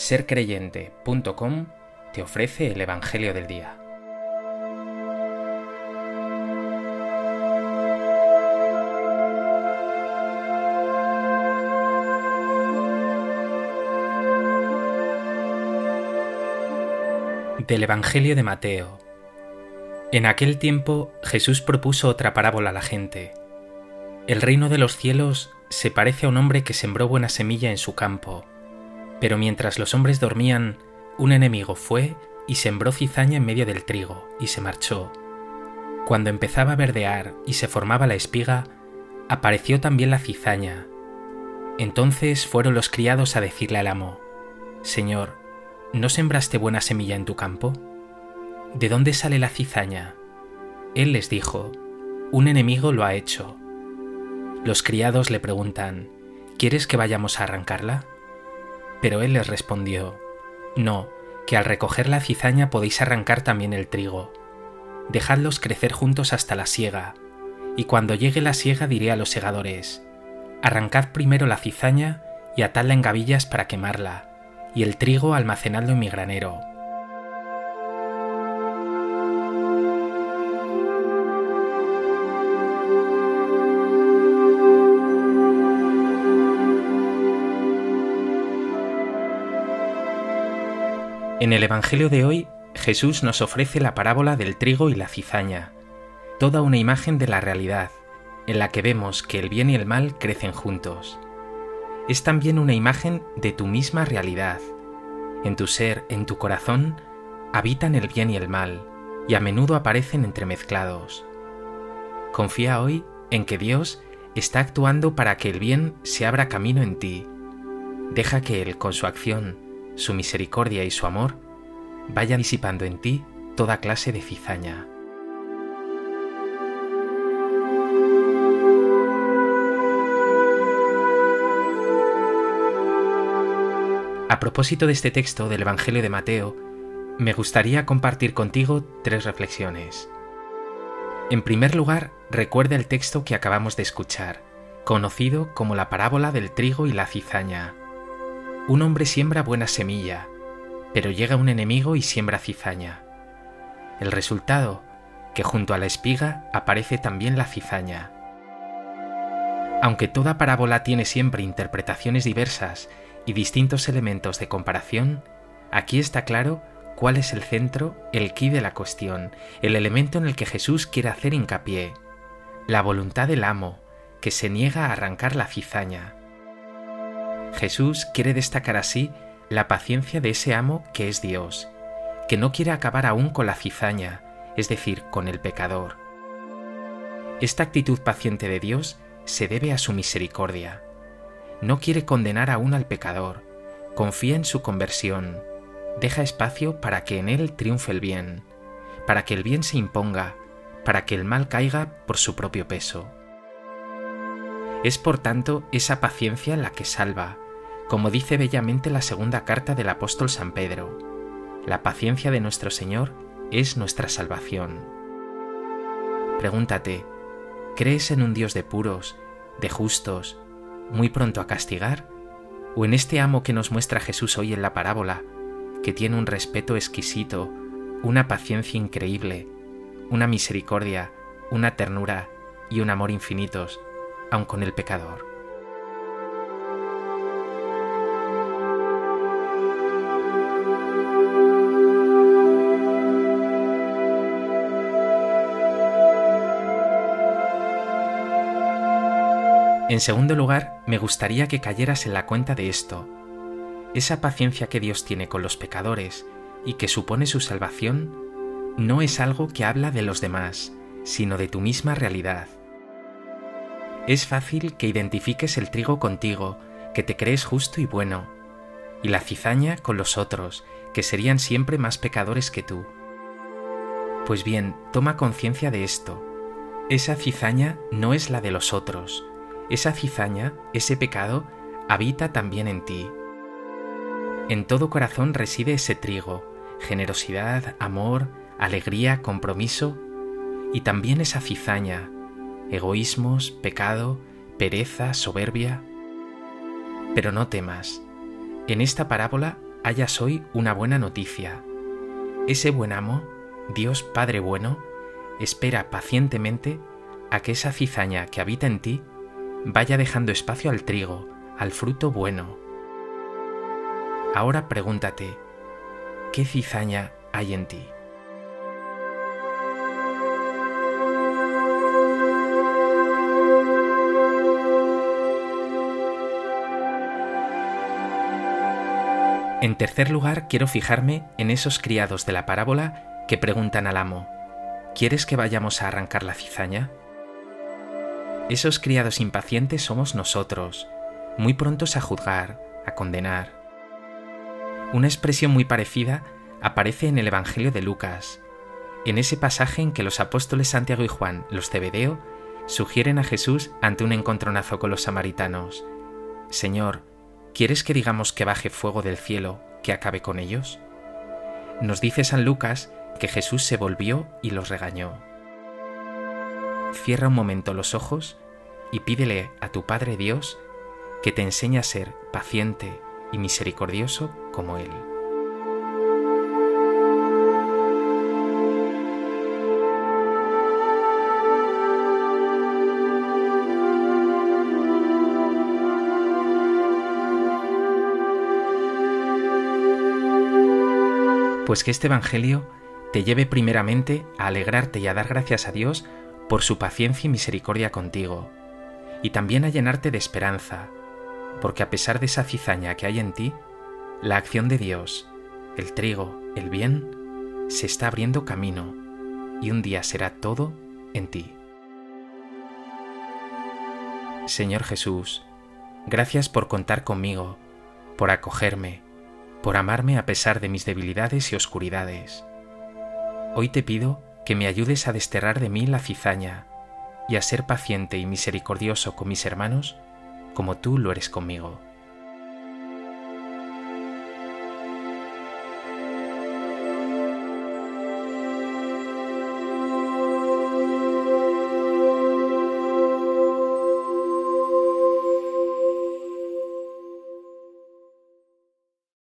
sercreyente.com te ofrece el Evangelio del Día. Del Evangelio de Mateo. En aquel tiempo Jesús propuso otra parábola a la gente. El reino de los cielos se parece a un hombre que sembró buena semilla en su campo. Pero mientras los hombres dormían, un enemigo fue y sembró cizaña en medio del trigo, y se marchó. Cuando empezaba a verdear y se formaba la espiga, apareció también la cizaña. Entonces fueron los criados a decirle al amo, Señor, ¿no sembraste buena semilla en tu campo? ¿De dónde sale la cizaña? Él les dijo, Un enemigo lo ha hecho. Los criados le preguntan, ¿Quieres que vayamos a arrancarla? Pero él les respondió, No, que al recoger la cizaña podéis arrancar también el trigo. Dejadlos crecer juntos hasta la siega, y cuando llegue la siega diré a los segadores, Arrancad primero la cizaña y atadla en gavillas para quemarla, y el trigo almacenadlo en mi granero En el Evangelio de hoy, Jesús nos ofrece la parábola del trigo y la cizaña, toda una imagen de la realidad, en la que vemos que el bien y el mal crecen juntos. Es también una imagen de tu misma realidad. En tu ser, en tu corazón, habitan el bien y el mal, y a menudo aparecen entremezclados. Confía hoy en que Dios está actuando para que el bien se abra camino en ti. Deja que Él, con su acción, su misericordia y su amor vaya disipando en ti toda clase de cizaña. A propósito de este texto del Evangelio de Mateo, me gustaría compartir contigo tres reflexiones. En primer lugar, recuerda el texto que acabamos de escuchar, conocido como la parábola del trigo y la cizaña. Un hombre siembra buena semilla, pero llega un enemigo y siembra cizaña. El resultado, que junto a la espiga aparece también la cizaña. Aunque toda parábola tiene siempre interpretaciones diversas y distintos elementos de comparación, aquí está claro cuál es el centro, el quid de la cuestión, el elemento en el que Jesús quiere hacer hincapié, la voluntad del amo, que se niega a arrancar la cizaña. Jesús quiere destacar así la paciencia de ese amo que es Dios, que no quiere acabar aún con la cizaña, es decir, con el pecador. Esta actitud paciente de Dios se debe a su misericordia. No quiere condenar aún al pecador, confía en su conversión, deja espacio para que en él triunfe el bien, para que el bien se imponga, para que el mal caiga por su propio peso. Es por tanto esa paciencia la que salva, como dice bellamente la segunda carta del apóstol San Pedro. La paciencia de nuestro Señor es nuestra salvación. Pregúntate, ¿crees en un Dios de puros, de justos, muy pronto a castigar? ¿O en este amo que nos muestra Jesús hoy en la parábola, que tiene un respeto exquisito, una paciencia increíble, una misericordia, una ternura y un amor infinitos, aun con el pecador. En segundo lugar, me gustaría que cayeras en la cuenta de esto. Esa paciencia que Dios tiene con los pecadores y que supone su salvación, no es algo que habla de los demás, sino de tu misma realidad. Es fácil que identifiques el trigo contigo, que te crees justo y bueno, y la cizaña con los otros, que serían siempre más pecadores que tú. Pues bien, toma conciencia de esto. Esa cizaña no es la de los otros. Esa cizaña, ese pecado, habita también en ti. En todo corazón reside ese trigo, generosidad, amor, alegría, compromiso, y también esa cizaña, egoísmos, pecado, pereza, soberbia. Pero no temas. En esta parábola hayas hoy una buena noticia. Ese buen amo, Dios Padre bueno, espera pacientemente a que esa cizaña que habita en ti vaya dejando espacio al trigo, al fruto bueno. Ahora pregúntate, ¿qué cizaña hay en ti? En tercer lugar, quiero fijarme en esos criados de la parábola que preguntan al amo, ¿quieres que vayamos a arrancar la cizaña? Esos criados impacientes somos nosotros, muy prontos a juzgar, a condenar. Una expresión muy parecida aparece en el Evangelio de Lucas, en ese pasaje en que los apóstoles Santiago y Juan, los Cebedeo, sugieren a Jesús ante un encontronazo con los samaritanos, Señor, ¿Quieres que digamos que baje fuego del cielo que acabe con ellos? Nos dice San Lucas que Jesús se volvió y los regañó. Cierra un momento los ojos y pídele a tu Padre Dios que te enseñe a ser paciente y misericordioso como Él. Pues que este Evangelio te lleve primeramente a alegrarte y a dar gracias a Dios por su paciencia y misericordia contigo, y también a llenarte de esperanza, porque a pesar de esa cizaña que hay en ti, la acción de Dios, el trigo, el bien, se está abriendo camino, y un día será todo en ti. Señor Jesús, gracias por contar conmigo, por acogerme, por amarme a pesar de mis debilidades y oscuridades. Hoy te pido que me ayudes a desterrar de mí la cizaña y a ser paciente y misericordioso con mis hermanos como tú lo eres conmigo.